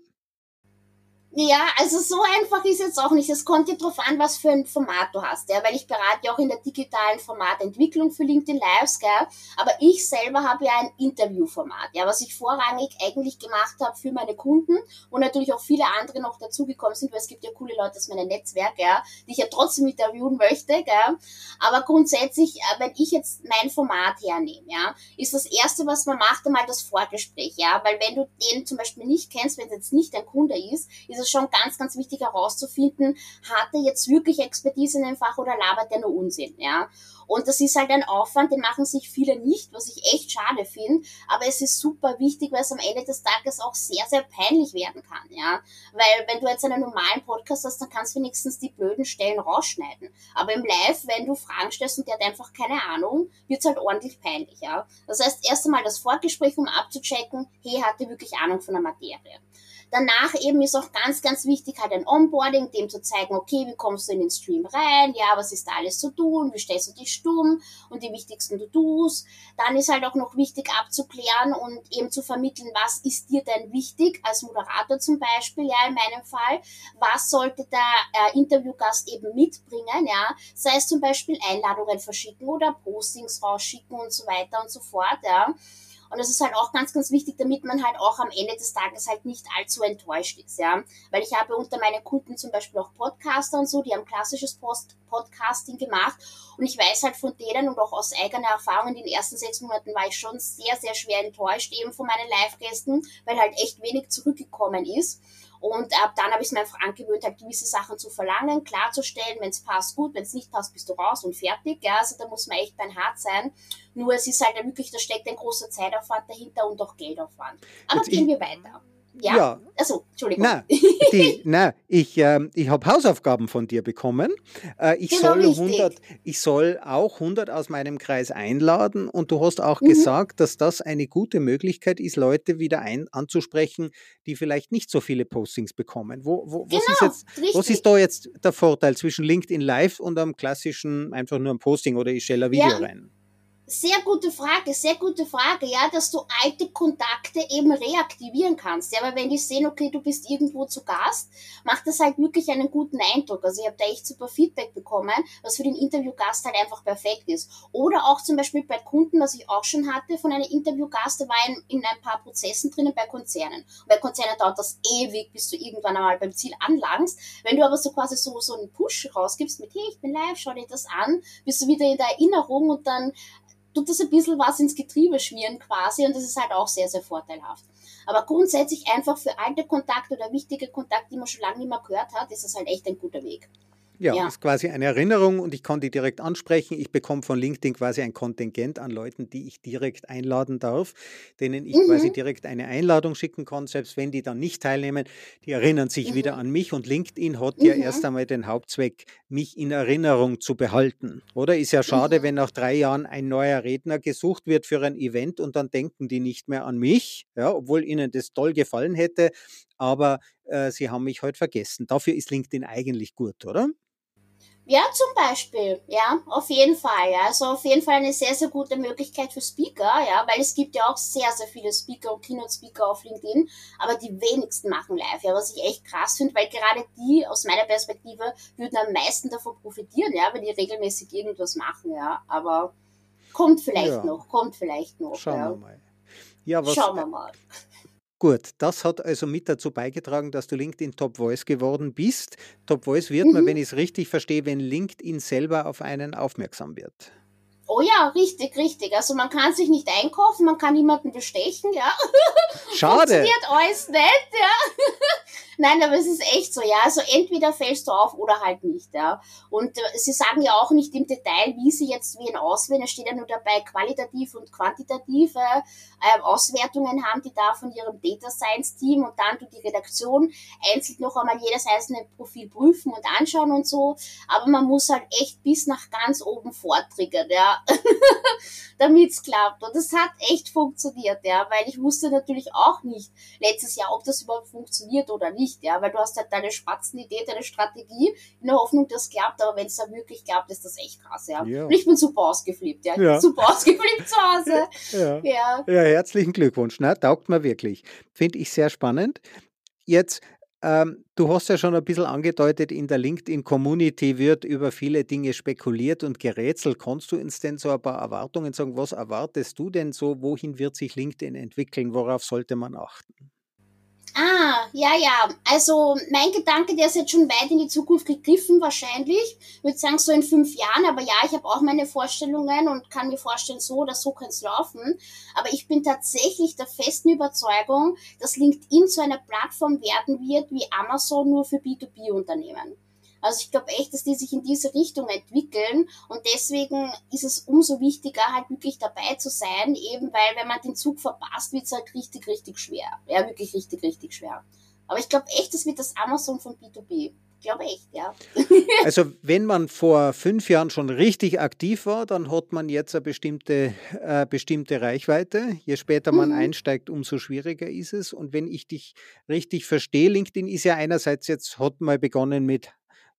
Ja, also so einfach ist jetzt auch nicht. Es kommt dir drauf an, was für ein Format du hast, ja, weil ich berate ja auch in der digitalen Formatentwicklung für LinkedIn Lives, gell. Aber ich selber habe ja ein Interviewformat, ja, was ich vorrangig eigentlich gemacht habe für meine Kunden und natürlich auch viele andere noch dazugekommen sind, weil es gibt ja coole Leute aus meinem Netzwerk, ja, die ich ja trotzdem interviewen möchte, gell. Aber grundsätzlich, äh, wenn ich jetzt mein Format hernehme, ja, ist das erste, was man macht, einmal das Vorgespräch, ja, weil wenn du den zum Beispiel nicht kennst, wenn es jetzt nicht dein Kunde ist, ist es schon ganz, ganz wichtig herauszufinden, hat er jetzt wirklich Expertise in dem Fach oder labert er nur Unsinn, ja. Und das ist halt ein Aufwand, den machen sich viele nicht, was ich echt schade finde. Aber es ist super wichtig, weil es am Ende des Tages auch sehr, sehr peinlich werden kann, ja. Weil wenn du jetzt einen normalen Podcast hast, dann kannst du wenigstens die blöden Stellen rausschneiden. Aber im Live, wenn du Fragen stellst und der hat einfach keine Ahnung, wird's halt ordentlich peinlich, ja. Das heißt, erst einmal das Vorgespräch, um abzuchecken, hey, hat er wirklich Ahnung von der Materie. Danach eben ist auch ganz, ganz wichtig halt ein Onboarding, dem zu zeigen, okay, wie kommst du in den Stream rein, ja, was ist da alles zu tun, wie stellst du dich stumm? Und die wichtigsten To-Dos. Dann ist halt auch noch wichtig abzuklären und eben zu vermitteln, was ist dir denn wichtig, als Moderator zum Beispiel, ja, in meinem Fall, was sollte der äh, Interviewgast eben mitbringen, ja, sei es zum Beispiel Einladungen verschicken oder Postings rausschicken und so weiter und so fort, ja. Und das ist halt auch ganz, ganz wichtig, damit man halt auch am Ende des Tages halt nicht allzu enttäuscht ist, ja. Weil ich habe unter meinen Kunden zum Beispiel auch Podcaster und so, die haben klassisches Post Podcasting gemacht. Und ich weiß halt von denen und auch aus eigener Erfahrung in den ersten sechs Monaten war ich schon sehr, sehr schwer enttäuscht eben von meinen Live-Gästen, weil halt echt wenig zurückgekommen ist. Und ab dann habe ich es mir einfach angewöhnt, halt gewisse Sachen zu verlangen, klarzustellen, wenn es passt, gut, wenn es nicht passt, bist du raus und fertig. Ja, also da muss man echt bein hart sein. Nur es ist halt wirklich, da steckt ein großer Zeitaufwand dahinter und auch Geldaufwand. Aber Jetzt gehen wir weiter. Ja. ja. Also, Entschuldigung. Nein, die, nein ich, äh, ich habe Hausaufgaben von dir bekommen. Äh, ich, genau soll 100, ich soll auch 100 aus meinem Kreis einladen und du hast auch mhm. gesagt, dass das eine gute Möglichkeit ist, Leute wieder ein, anzusprechen, die vielleicht nicht so viele Postings bekommen. Wo, wo, genau, was, ist jetzt, was ist da jetzt der Vorteil zwischen LinkedIn Live und einem klassischen, einfach nur ein Posting oder ich stelle ein Video ja. rein? Sehr gute Frage, sehr gute Frage, ja, dass du alte Kontakte eben reaktivieren kannst. Ja, weil wenn die sehen, okay, du bist irgendwo zu Gast, macht das halt wirklich einen guten Eindruck. Also ich habe da echt super Feedback bekommen, was für den Interviewgast halt einfach perfekt ist. Oder auch zum Beispiel bei Kunden, was ich auch schon hatte von einem Interviewgast, der war in, in ein paar Prozessen drinnen bei Konzernen. Und bei Konzernen dauert das ewig, bis du irgendwann einmal beim Ziel anlangst. Wenn du aber so quasi so, so einen Push rausgibst mit, hey, ich bin live, schau dir das an, bist du wieder in der Erinnerung und dann tut das ein bisschen was ins Getriebe schmieren quasi und das ist halt auch sehr, sehr vorteilhaft. Aber grundsätzlich einfach für alte Kontakte oder wichtige Kontakte, die man schon lange nicht mehr gehört hat, ist das halt echt ein guter Weg. Ja, ja, ist quasi eine Erinnerung und ich kann die direkt ansprechen. Ich bekomme von LinkedIn quasi ein Kontingent an Leuten, die ich direkt einladen darf, denen ich mhm. quasi direkt eine Einladung schicken kann, selbst wenn die dann nicht teilnehmen. Die erinnern sich mhm. wieder an mich und LinkedIn hat mhm. ja erst einmal den Hauptzweck, mich in Erinnerung zu behalten. Oder ist ja schade, mhm. wenn nach drei Jahren ein neuer Redner gesucht wird für ein Event und dann denken die nicht mehr an mich, ja, obwohl ihnen das toll gefallen hätte, aber äh, sie haben mich heute halt vergessen. Dafür ist LinkedIn eigentlich gut, oder? Ja, zum Beispiel, ja, auf jeden Fall, ja. Also auf jeden Fall eine sehr, sehr gute Möglichkeit für Speaker, ja, weil es gibt ja auch sehr, sehr viele Speaker und Keynote-Speaker auf LinkedIn, aber die wenigsten machen live, ja, was ich echt krass finde, weil gerade die, aus meiner Perspektive, würden am meisten davon profitieren, ja, wenn die regelmäßig irgendwas machen, ja, aber kommt vielleicht ja. noch, kommt vielleicht noch. Schauen ja. wir mal. Ja, was, Schauen wir mal. Gut, das hat also mit dazu beigetragen, dass du LinkedIn Top Voice geworden bist. Top Voice wird mhm. man, wenn ich es richtig verstehe, wenn LinkedIn selber auf einen aufmerksam wird. Oh ja, richtig, richtig. Also man kann sich nicht einkaufen, man kann niemanden bestechen, ja. Schade. Funktioniert alles nicht, ja. Nein, aber es ist echt so, ja. Also entweder fällst du auf oder halt nicht, ja. Und äh, sie sagen ja auch nicht im Detail, wie sie jetzt wen auswählen. Es steht ja nur dabei, qualitativ und quantitative äh, Auswertungen haben die da von ihrem Data Science Team und dann tut die Redaktion einzeln noch einmal jedes einzelne Profil prüfen und anschauen und so. Aber man muss halt echt bis nach ganz oben vortriggern, ja. damit es klappt. Und es hat echt funktioniert, ja, weil ich wusste natürlich auch nicht letztes Jahr, ob das überhaupt funktioniert oder nicht ja, weil du hast halt deine Spatzenidee, deine Strategie in der Hoffnung, dass es klappt, aber wenn es dann wirklich klappt, ist das echt krass, ja. ja. Und ich bin super ausgeflippt, ja. Ich ja. bin super ausgeflippt zu Hause. Ja. ja. ja, herzlichen Glückwunsch, ne? Taugt mir wirklich. Finde ich sehr spannend. Jetzt ähm, du hast ja schon ein bisschen angedeutet, in der LinkedIn-Community wird über viele Dinge spekuliert und gerätselt. Kannst du uns denn so ein paar Erwartungen sagen? Was erwartest du denn so? Wohin wird sich LinkedIn entwickeln? Worauf sollte man achten? Ah, ja, ja. Also mein Gedanke, der ist jetzt schon weit in die Zukunft gegriffen, wahrscheinlich. Ich würde sagen, so in fünf Jahren. Aber ja, ich habe auch meine Vorstellungen und kann mir vorstellen, so oder so kann es laufen. Aber ich bin tatsächlich der festen Überzeugung, dass LinkedIn zu einer Plattform werden wird wie Amazon nur für B2B-Unternehmen. Also ich glaube echt, dass die sich in diese Richtung entwickeln und deswegen ist es umso wichtiger, halt wirklich dabei zu sein, eben weil wenn man den Zug verpasst, wird es halt richtig, richtig schwer. Ja, wirklich richtig, richtig schwer. Aber ich glaube echt, das wird das Amazon von B2B. Ich glaube echt, ja. Also wenn man vor fünf Jahren schon richtig aktiv war, dann hat man jetzt eine bestimmte, äh, bestimmte Reichweite. Je später man mhm. einsteigt, umso schwieriger ist es. Und wenn ich dich richtig verstehe, LinkedIn ist ja einerseits jetzt, hat mal begonnen mit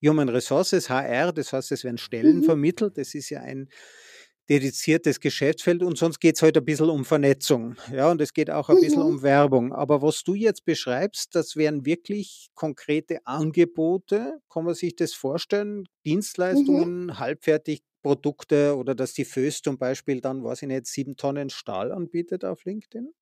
Human Resources, HR, das heißt, es werden Stellen mhm. vermittelt. Das ist ja ein dediziertes Geschäftsfeld und sonst geht es halt ein bisschen um Vernetzung. Ja, und es geht auch ein mhm. bisschen um Werbung. Aber was du jetzt beschreibst, das wären wirklich konkrete Angebote. Kann man sich das vorstellen? Mhm. Dienstleistungen, mhm. halbfertig Produkte oder dass die Föß zum Beispiel dann, weiß ich nicht, sieben Tonnen Stahl anbietet auf LinkedIn?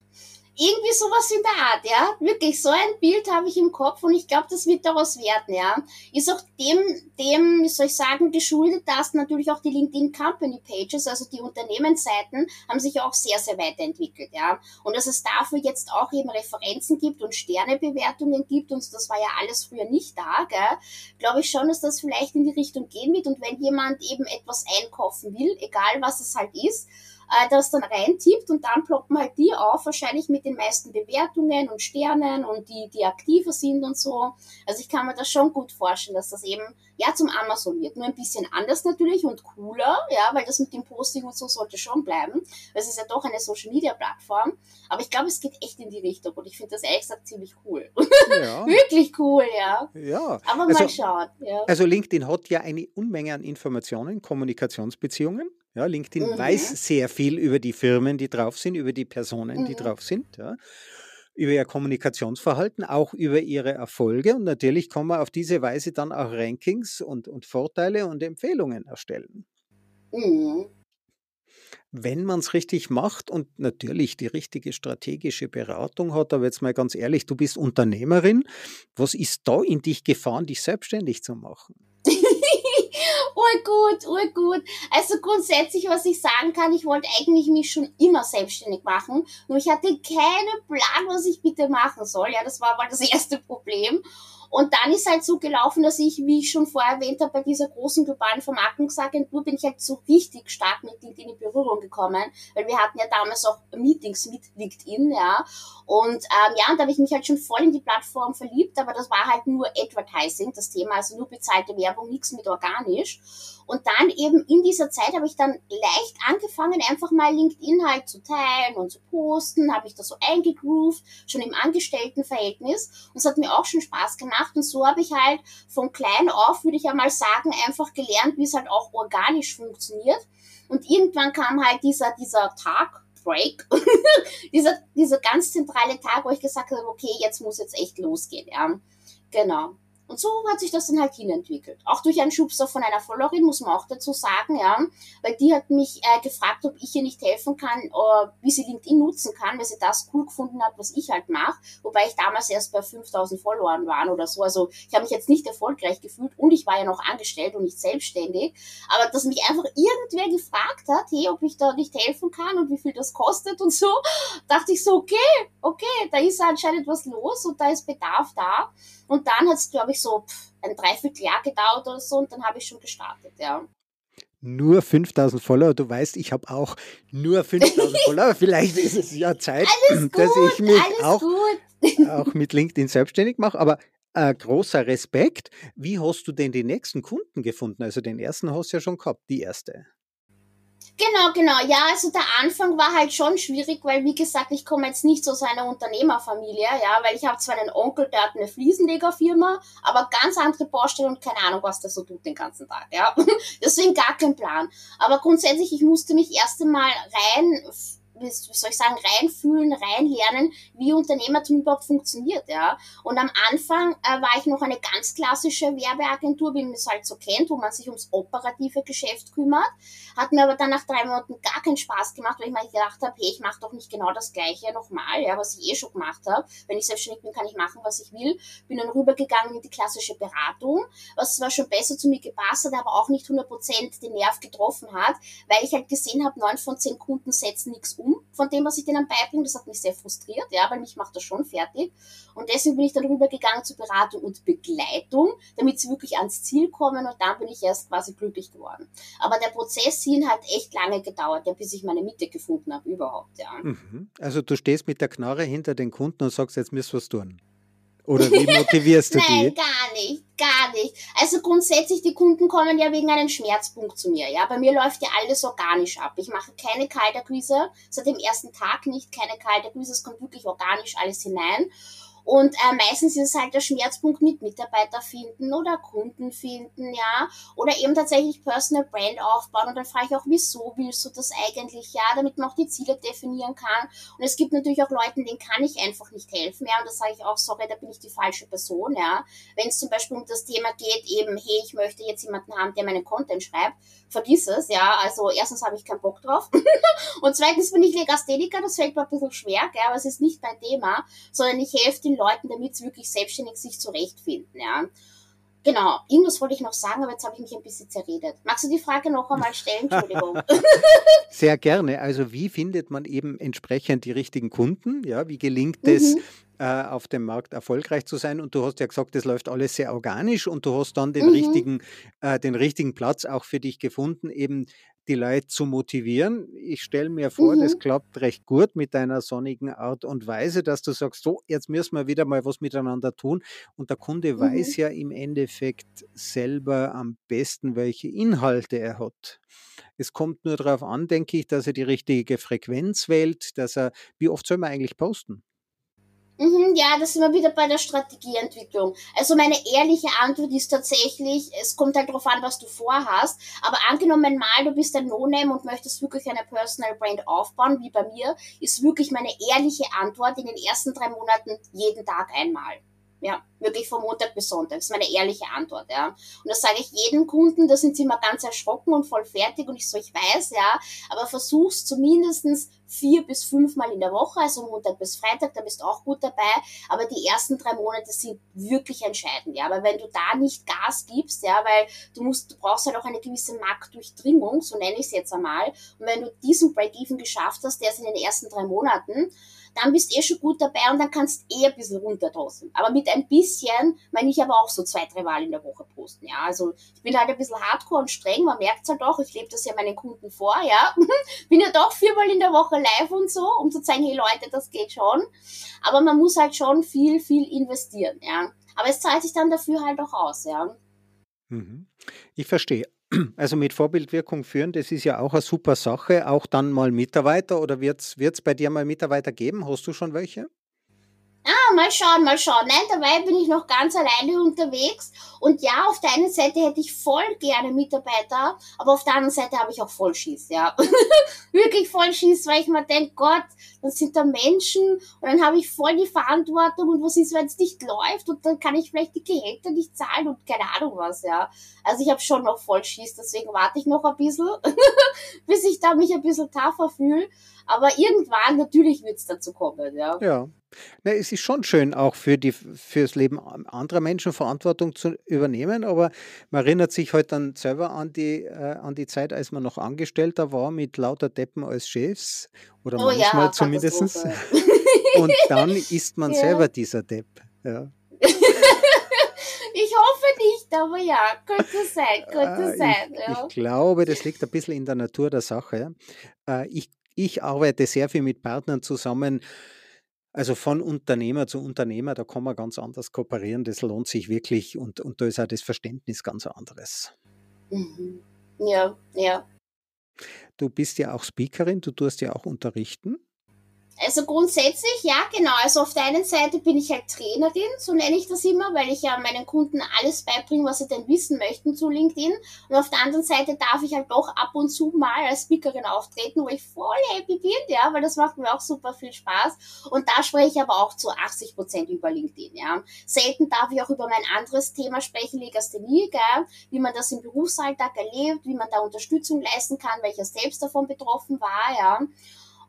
Irgendwie sowas in der Art, ja. Wirklich, so ein Bild habe ich im Kopf und ich glaube, das wird daraus werden, ja. Ist auch dem, dem, wie soll ich sagen, geschuldet, dass natürlich auch die LinkedIn Company Pages, also die Unternehmensseiten, haben sich auch sehr, sehr weiterentwickelt, ja. Und dass es dafür jetzt auch eben Referenzen gibt und Sternebewertungen gibt und das war ja alles früher nicht da, gell, glaube ich schon, dass das vielleicht in die Richtung gehen wird und wenn jemand eben etwas einkaufen will, egal was es halt ist, äh, das dann reintippt und dann ploppen halt die auf, wahrscheinlich mit den meisten Bewertungen und Sternen und die, die aktiver sind und so. Also ich kann mir das schon gut vorstellen, dass das eben ja zum Amazon wird. Nur ein bisschen anders natürlich und cooler, ja, weil das mit dem Posting und so sollte schon bleiben. Es ist ja doch eine Social Media Plattform. Aber ich glaube, es geht echt in die Richtung und ich finde das ehrlich gesagt ziemlich cool. Ja. Wirklich cool, ja. Ja. Aber also, mal schauen. Ja. Also LinkedIn hat ja eine Unmenge an Informationen, Kommunikationsbeziehungen. Ja, LinkedIn mhm. weiß sehr viel über die Firmen, die drauf sind, über die Personen, die mhm. drauf sind, ja, über ihr Kommunikationsverhalten, auch über ihre Erfolge. Und natürlich kann man auf diese Weise dann auch Rankings und, und Vorteile und Empfehlungen erstellen. Mhm. Wenn man es richtig macht und natürlich die richtige strategische Beratung hat, aber jetzt mal ganz ehrlich, du bist Unternehmerin, was ist da in dich gefahren, dich selbstständig zu machen? Urgut, urgut. Also grundsätzlich, was ich sagen kann, ich wollte eigentlich mich schon immer selbstständig machen, nur ich hatte keinen Plan, was ich bitte machen soll. Ja, das war mal das erste Problem. Und dann ist halt so gelaufen, dass ich, wie ich schon vorher erwähnt habe, bei dieser großen globalen Vermarktungsagentur bin ich halt so richtig stark mit LinkedIn in Berührung gekommen, weil wir hatten ja damals auch Meetings mit LinkedIn, ja. Und ähm, ja, und da habe ich mich halt schon voll in die Plattform verliebt, aber das war halt nur Advertising, das Thema, also nur bezahlte Werbung, nichts mit organisch. Und dann eben in dieser Zeit habe ich dann leicht angefangen, einfach mal LinkedIn halt zu teilen und zu posten, habe ich da so eingegroovt, schon im Angestelltenverhältnis. Und es hat mir auch schon Spaß gemacht. Und so habe ich halt von klein auf, würde ich ja mal sagen, einfach gelernt, wie es halt auch organisch funktioniert. Und irgendwann kam halt dieser, dieser Tag, Break, dieser, dieser ganz zentrale Tag, wo ich gesagt habe, okay, jetzt muss jetzt echt losgehen, ja. Genau. Und so hat sich das dann halt hinentwickelt. Auch durch einen Schubser von einer Followerin, muss man auch dazu sagen, ja. Weil die hat mich äh, gefragt, ob ich ihr nicht helfen kann, äh, wie sie LinkedIn nutzen kann, weil sie das cool gefunden hat, was ich halt mache. Wobei ich damals erst bei 5000 Followern war oder so. Also ich habe mich jetzt nicht erfolgreich gefühlt und ich war ja noch angestellt und nicht selbstständig. Aber dass mich einfach irgendwer gefragt hat, hey, ob ich da nicht helfen kann und wie viel das kostet und so, dachte ich so, okay, okay, da ist anscheinend was los und da ist Bedarf da. Und dann hat es, glaube ich, so pff, ein Dreivierteljahr gedauert oder so und dann habe ich schon gestartet, ja. Nur 5000 Follower, du weißt, ich habe auch nur 5000 Follower. Vielleicht ist es ja Zeit, gut, dass ich mich auch, auch mit LinkedIn selbstständig mache. Aber äh, großer Respekt. Wie hast du denn die nächsten Kunden gefunden? Also den ersten hast du ja schon gehabt, die erste. Genau, genau. Ja, also der Anfang war halt schon schwierig, weil wie gesagt, ich komme jetzt nicht aus einer Unternehmerfamilie, ja, weil ich habe zwar einen Onkel, der hat eine Fliesenlegerfirma, aber ganz andere Baustelle und keine Ahnung, was der so tut den ganzen Tag, ja. Deswegen gar kein Plan. Aber grundsätzlich, ich musste mich erst einmal rein wie soll ich sagen, reinfühlen, reinlernen, wie Unternehmertum überhaupt funktioniert, ja. Und am Anfang äh, war ich noch eine ganz klassische Werbeagentur, wie man es halt so kennt, wo man sich ums operative Geschäft kümmert. Hat mir aber dann nach drei Monaten gar keinen Spaß gemacht, weil ich mir gedacht habe, hey, ich mache doch nicht genau das Gleiche nochmal, ja, was ich eh schon gemacht habe. Wenn ich selbstständig bin, kann ich machen, was ich will. Bin dann rübergegangen in die klassische Beratung, was zwar schon besser zu mir gepasst hat, aber auch nicht 100% den Nerv getroffen hat, weil ich halt gesehen habe, neun von zehn Kunden setzen nichts um von dem, was ich denen beibringe. Das hat mich sehr frustriert, ja, weil mich macht das schon fertig. Und deswegen bin ich dann rübergegangen zur Beratung und Begleitung, damit sie wirklich ans Ziel kommen und dann bin ich erst quasi glücklich geworden. Aber der Prozess hin hat echt lange gedauert, ja, bis ich meine Mitte gefunden habe überhaupt, ja. Mhm. Also du stehst mit der Knarre hinter den Kunden und sagst, jetzt müsst was tun. Oder wie motivierst du Nein, die? Nein, gar nicht, gar nicht. Also grundsätzlich, die Kunden kommen ja wegen einem Schmerzpunkt zu mir. Ja, bei mir läuft ja alles organisch ab. Ich mache keine Kalterquise, seit dem ersten Tag nicht keine Kalterquise. Es kommt wirklich organisch alles hinein. Und äh, meistens ist es halt der Schmerzpunkt mit Mitarbeiter finden oder Kunden finden, ja. Oder eben tatsächlich Personal Brand aufbauen. Und dann frage ich auch, wieso willst du das eigentlich, ja, damit man auch die Ziele definieren kann. Und es gibt natürlich auch Leute, denen kann ich einfach nicht helfen, ja. Und da sage ich auch, sorry, da bin ich die falsche Person, ja. Wenn es zum Beispiel um das Thema geht, eben, hey, ich möchte jetzt jemanden haben, der meinen Content schreibt, vergiss es, ja. Also erstens habe ich keinen Bock drauf. und zweitens bin ich Legastheniker, das fällt mir ein bisschen schwer, gell, aber es ist nicht mein Thema, sondern ich helfe den Leuten, damit sie wirklich selbstständig sich zurechtfinden, ja. Genau, irgendwas wollte ich noch sagen, aber jetzt habe ich mich ein bisschen zerredet. Magst du die Frage noch einmal stellen? Entschuldigung. Sehr gerne. Also wie findet man eben entsprechend die richtigen Kunden? Ja, wie gelingt es, mhm. äh, auf dem Markt erfolgreich zu sein? Und du hast ja gesagt, das läuft alles sehr organisch und du hast dann den mhm. richtigen, äh, den richtigen Platz auch für dich gefunden, eben die Leute zu motivieren. Ich stelle mir vor, mhm. das klappt recht gut mit deiner sonnigen Art und Weise, dass du sagst, so, jetzt müssen wir wieder mal was miteinander tun. Und der Kunde mhm. weiß ja im Endeffekt selber am besten, welche Inhalte er hat. Es kommt nur darauf an, denke ich, dass er die richtige Frequenz wählt, dass er, wie oft soll man eigentlich posten? Mhm, ja, das sind wir wieder bei der Strategieentwicklung. Also meine ehrliche Antwort ist tatsächlich, es kommt halt darauf an, was du vorhast. Aber angenommen mal, du bist ein No-Name und möchtest wirklich eine Personal Brand aufbauen, wie bei mir, ist wirklich meine ehrliche Antwort in den ersten drei Monaten jeden Tag einmal. Ja, wirklich von Montag bis Sonntag. Das ist meine ehrliche Antwort, ja. Und das sage ich jedem Kunden, da sind sie immer ganz erschrocken und voll fertig und ich so, ich weiß, ja, aber versuch's zumindestens vier bis fünfmal in der Woche, also Montag bis Freitag, da bist du auch gut dabei, aber die ersten drei Monate sind wirklich entscheidend, ja, weil wenn du da nicht Gas gibst, ja, weil du musst, du brauchst halt auch eine gewisse Marktdurchdringung, so nenne ich es jetzt einmal, und wenn du diesen Break-Even geschafft hast, der ist in den ersten drei Monaten, dann bist eh schon gut dabei und dann kannst eh ein bisschen runterdrosseln. Aber mit ein bisschen meine ich aber auch so zwei, drei Mal in der Woche posten. Ja, also ich bin halt ein bisschen hardcore und streng, man merkt halt auch, ich lebe das ja meinen Kunden vor, ja. bin ja doch viermal in der Woche live und so, um zu zeigen, hey Leute, das geht schon. Aber man muss halt schon viel, viel investieren, ja. Aber es zahlt sich dann dafür halt auch aus, ja. Mhm. Ich verstehe. Also mit Vorbildwirkung führen, das ist ja auch eine super Sache. Auch dann mal Mitarbeiter oder wird es bei dir mal Mitarbeiter geben? Hast du schon welche? Ah, mal schauen, mal schauen. Nein, dabei bin ich noch ganz alleine unterwegs. Und ja, auf der einen Seite hätte ich voll gerne Mitarbeiter, aber auf der anderen Seite habe ich auch voll Schiss, ja. Wirklich voll Schiss, weil ich mir denke, Gott, das sind da Menschen und dann habe ich voll die Verantwortung und was ist, wenn es nicht läuft und dann kann ich vielleicht die Gehälter nicht zahlen und keine Ahnung was, ja. Also ich habe schon noch voll Schiss, deswegen warte ich noch ein bisschen, bis ich da mich ein bisschen tougher fühle. Aber irgendwann natürlich wird es dazu kommen, ja. Ja. Na, es ist schon schön, auch für die, fürs Leben anderer Menschen Verantwortung zu übernehmen, aber man erinnert sich halt dann selber an die, äh, an die Zeit, als man noch Angestellter war mit lauter Deppen als Chefs oder oh, manchmal ja, zumindest. Und dann ist man ja. selber dieser Depp. Ja. Ich hoffe nicht, aber ja, könnte sein, könnte äh, sein. Ich, ja. ich, glaube, das liegt ein bisschen in der Natur der Sache. Äh, ich, ich arbeite sehr viel mit Partnern zusammen, also von Unternehmer zu Unternehmer, da kann man ganz anders kooperieren, das lohnt sich wirklich und, und da ist auch das Verständnis ganz anderes. Mhm. Ja, ja. Du bist ja auch Speakerin, du tust ja auch unterrichten. Also grundsätzlich, ja, genau. Also auf der einen Seite bin ich halt Trainerin, so nenne ich das immer, weil ich ja meinen Kunden alles beibringe, was sie denn wissen möchten zu LinkedIn. Und auf der anderen Seite darf ich halt doch ab und zu mal als Speakerin auftreten, wo ich voll happy bin, ja, weil das macht mir auch super viel Spaß. Und da spreche ich aber auch zu 80 Prozent über LinkedIn, ja. Selten darf ich auch über mein anderes Thema sprechen, Legasthenie, gell, wie man das im Berufsalltag erlebt, wie man da Unterstützung leisten kann, weil ich ja selbst davon betroffen war, ja.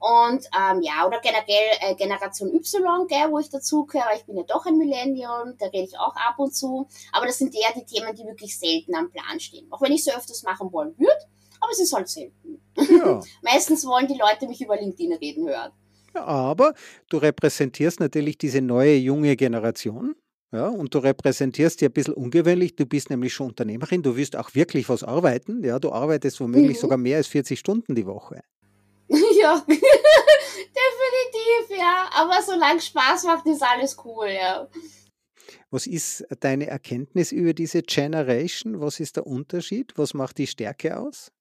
Und ähm, ja, oder generell äh, Generation Y, gell, wo ich dazugehöre. Ich bin ja doch ein Millennium, da rede ich auch ab und zu. Aber das sind eher die Themen, die wirklich selten am Plan stehen. Auch wenn ich so öfters machen wollen würde, aber es ist halt selten. Ja. Meistens wollen die Leute mich über LinkedIn reden hören. Ja, aber du repräsentierst natürlich diese neue junge Generation. Ja, und du repräsentierst dir ein bisschen ungewöhnlich. Du bist nämlich schon Unternehmerin. Du wirst auch wirklich was arbeiten. Ja, du arbeitest womöglich mhm. sogar mehr als 40 Stunden die Woche. Ja, definitiv, ja. Aber solange Spaß macht, ist alles cool, ja. Was ist deine Erkenntnis über diese Generation? Was ist der Unterschied? Was macht die Stärke aus?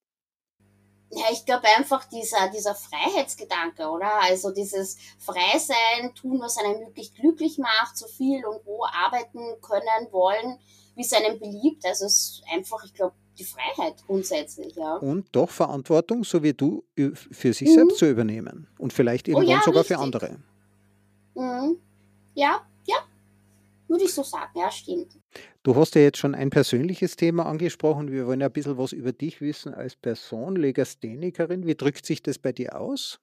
Ja, ich glaube einfach dieser, dieser Freiheitsgedanke, oder? Also dieses Freisein, tun, was einen wirklich glücklich macht, so viel und wo arbeiten können, wollen, wie es einem beliebt. Also es ist einfach, ich glaube, die Freiheit grundsätzlich, ja. Und doch Verantwortung, so wie du, für sich mhm. selbst zu übernehmen. Und vielleicht irgendwann oh ja, sogar richtig. für andere. Mhm. Ja, ja. Würde ich so sagen, ja, stimmt. Du hast ja jetzt schon ein persönliches Thema angesprochen. Wir wollen ja ein bisschen was über dich wissen als Person, Legasthenikerin. Wie drückt sich das bei dir aus?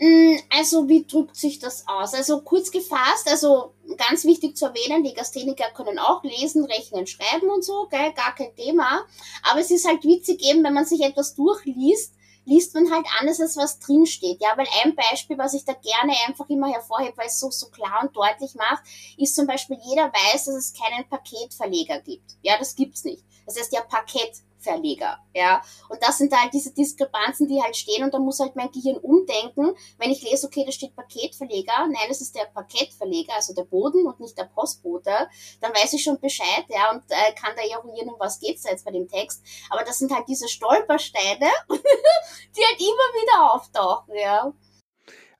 Mm, also, wie drückt sich das aus? Also, kurz gefasst, also ganz wichtig zu erwähnen, Legastheniker können auch lesen, rechnen, schreiben und so, gell? gar kein Thema. Aber es ist halt witzig eben, wenn man sich etwas durchliest, liest man halt anders, als was drinsteht. Ja, weil ein Beispiel, was ich da gerne einfach immer hervorhebe, weil es so, so klar und deutlich macht, ist zum Beispiel, jeder weiß, dass es keinen Paketverleger gibt. Ja, das gibt's nicht. Das heißt ja Paket Verleger, ja. Und das sind halt diese Diskrepanzen, die halt stehen und da muss halt mein Gehirn umdenken, wenn ich lese, okay, da steht Paketverleger, nein, es ist der Paketverleger, also der Boden und nicht der Postbote, dann weiß ich schon Bescheid, ja, und äh, kann da eruieren, um was geht's da jetzt bei dem Text. Aber das sind halt diese Stolpersteine, die halt immer wieder auftauchen, ja.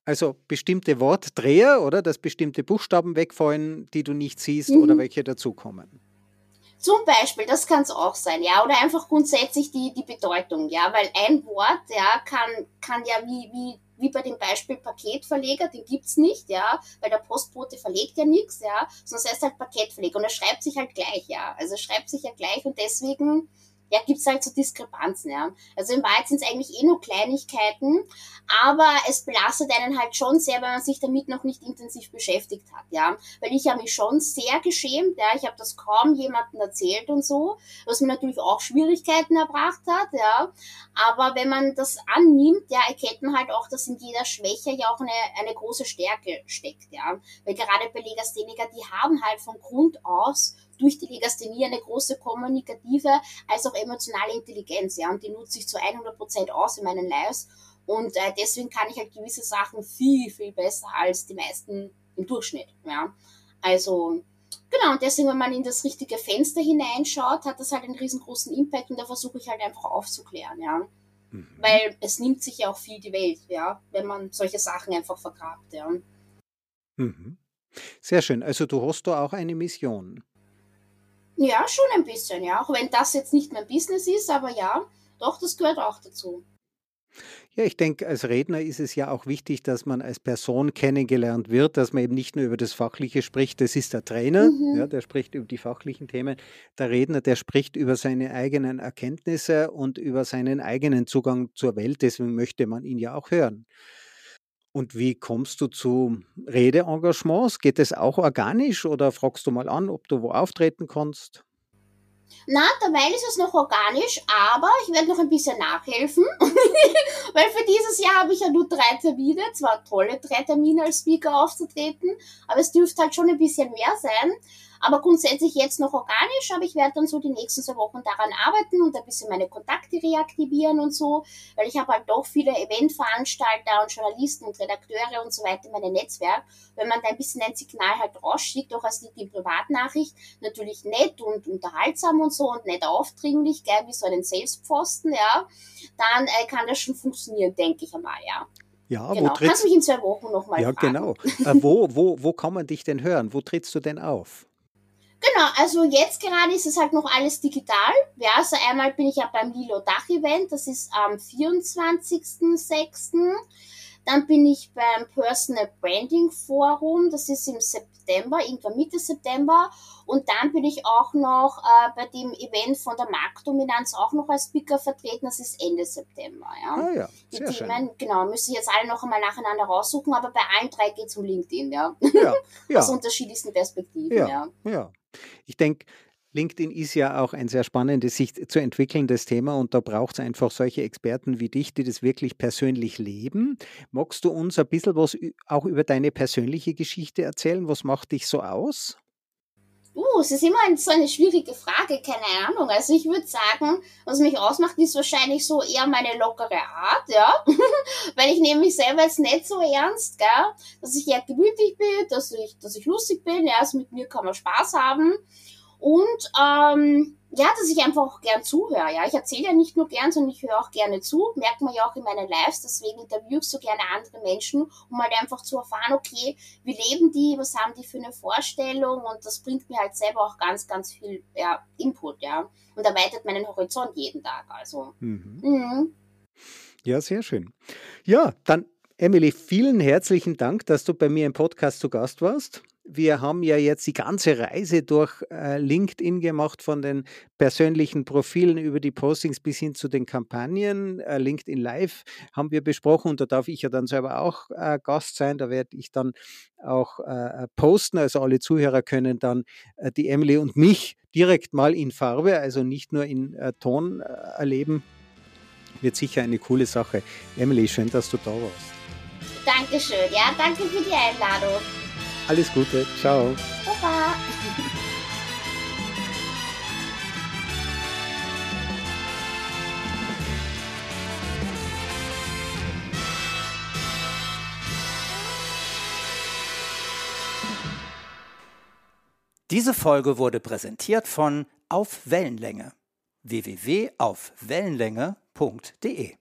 Also bestimmte Wortdreher, oder? Dass bestimmte Buchstaben wegfallen, die du nicht siehst mhm. oder welche dazukommen. Zum Beispiel, das kann es auch sein, ja, oder einfach grundsätzlich die, die Bedeutung, ja, weil ein Wort, ja, kann, kann ja wie, wie, wie bei dem Beispiel Paketverleger, den gibt's nicht, ja, weil der Postbote verlegt ja nichts, ja, es heißt halt Paketverleger und er schreibt sich halt gleich, ja, also schreibt sich ja gleich und deswegen ja, gibt's halt so Diskrepanzen, ja. Also in Wahrheit sind es eigentlich eh nur Kleinigkeiten, aber es belastet einen halt schon sehr, wenn man sich damit noch nicht intensiv beschäftigt hat, ja. Weil ich habe mich schon sehr geschämt, ja. Ich habe das kaum jemandem erzählt und so, was mir natürlich auch Schwierigkeiten erbracht hat, ja. Aber wenn man das annimmt, ja, erkennt man halt auch, dass in jeder Schwäche ja auch eine, eine große Stärke steckt, ja. Weil gerade bei Legastheniker, die haben halt von Grund aus durch die Legasthenie eine große kommunikative als auch emotionale Intelligenz, ja, und die nutze ich zu 100 Prozent aus in meinen Lives und äh, deswegen kann ich halt gewisse Sachen viel, viel besser als die meisten im Durchschnitt, ja. Also, genau, und deswegen, wenn man in das richtige Fenster hineinschaut, hat das halt einen riesengroßen Impact und da versuche ich halt einfach aufzuklären, ja. Mhm. Weil es nimmt sich ja auch viel die Welt, ja, wenn man solche Sachen einfach vergrabt, ja. Mhm. Sehr schön. Also du hast da auch eine Mission. Ja, schon ein bisschen, ja. Auch wenn das jetzt nicht mein Business ist, aber ja, doch, das gehört auch dazu. Ja, ich denke, als Redner ist es ja auch wichtig, dass man als Person kennengelernt wird, dass man eben nicht nur über das Fachliche spricht. Das ist der Trainer, mhm. ja, der spricht über die fachlichen Themen. Der Redner, der spricht über seine eigenen Erkenntnisse und über seinen eigenen Zugang zur Welt. Deswegen möchte man ihn ja auch hören. Und wie kommst du zu Redeengagements? Geht es auch organisch oder fragst du mal an, ob du wo auftreten kannst? Na, dabei ist es noch organisch, aber ich werde noch ein bisschen nachhelfen, weil für dieses Jahr habe ich ja nur drei Termine, zwar tolle drei Termine als Speaker aufzutreten, aber es dürfte halt schon ein bisschen mehr sein. Aber grundsätzlich jetzt noch organisch, aber ich werde dann so die nächsten zwei Wochen daran arbeiten und ein bisschen meine Kontakte reaktivieren und so, weil ich habe halt doch viele Eventveranstalter und Journalisten und Redakteure und so weiter in meinem Netzwerk. Wenn man da ein bisschen ein Signal halt rausschickt, auch als die Privatnachricht, natürlich nett und unterhaltsam und so und nicht aufdringlich, gell, wie so einen Selbstpfosten, ja, dann äh, kann das schon funktionieren, denke ich einmal, ja. Ja, genau. wo trittst, Kannst du mich in zwei Wochen nochmal Ja, fragen. genau. Äh, wo, wo, wo kann man dich denn hören? Wo trittst du denn auf? Genau, also jetzt gerade ist es halt noch alles digital. Ja, also einmal bin ich ja beim Lilo Dach Event, das ist am 24.06. Dann bin ich beim Personal Branding Forum, das ist im September, irgendwann Mitte September. Und dann bin ich auch noch äh, bei dem Event von der Marktdominanz auch noch als Speaker vertreten, das ist Ende September. Ja. Ah ja, Die sehr Themen, schön. genau, müsste ich jetzt alle noch einmal nacheinander raussuchen, aber bei allen drei geht es um LinkedIn, ja. Ja, ja. Aus unterschiedlichsten Perspektiven, Ja, ja. ja. Ich denke, LinkedIn ist ja auch ein sehr spannendes, sich zu entwickelndes Thema und da braucht es einfach solche Experten wie dich, die das wirklich persönlich leben. Magst du uns ein bisschen was auch über deine persönliche Geschichte erzählen? Was macht dich so aus? Uh, es ist immer so eine schwierige Frage, keine Ahnung. Also ich würde sagen, was mich ausmacht, ist wahrscheinlich so eher meine lockere Art, ja. Weil ich nehme mich selber jetzt nicht so ernst, gell. Dass ich eher gemütlich bin, dass ich, dass ich lustig bin, ja, also mit mir kann man Spaß haben. Und ähm, ja, dass ich einfach auch gern zuhöre. Ja, ich erzähle ja nicht nur gern, sondern ich höre auch gerne zu. Merkt man ja auch in meinen Lives. Deswegen interviewe ich so gerne andere Menschen, um halt einfach zu erfahren, okay, wie leben die, was haben die für eine Vorstellung und das bringt mir halt selber auch ganz, ganz viel ja, Input, ja, und erweitert meinen Horizont jeden Tag. Also. Mhm. Mhm. Ja, sehr schön. Ja, dann Emily, vielen herzlichen Dank, dass du bei mir im Podcast zu Gast warst. Wir haben ja jetzt die ganze Reise durch äh, LinkedIn gemacht, von den persönlichen Profilen über die Postings bis hin zu den Kampagnen. Äh, LinkedIn Live haben wir besprochen und da darf ich ja dann selber auch äh, Gast sein. Da werde ich dann auch posten. Also alle Zuhörer können dann die Emily und mich direkt mal in Farbe, also nicht nur in Ton erleben. Wird sicher eine coole Sache. Emily, schön, dass du da warst. Dankeschön. Ja, danke für die Einladung. Alles Gute. Ciao. Baba. Diese Folge wurde präsentiert von Auf Wellenlänge www.aufwellenlänge.de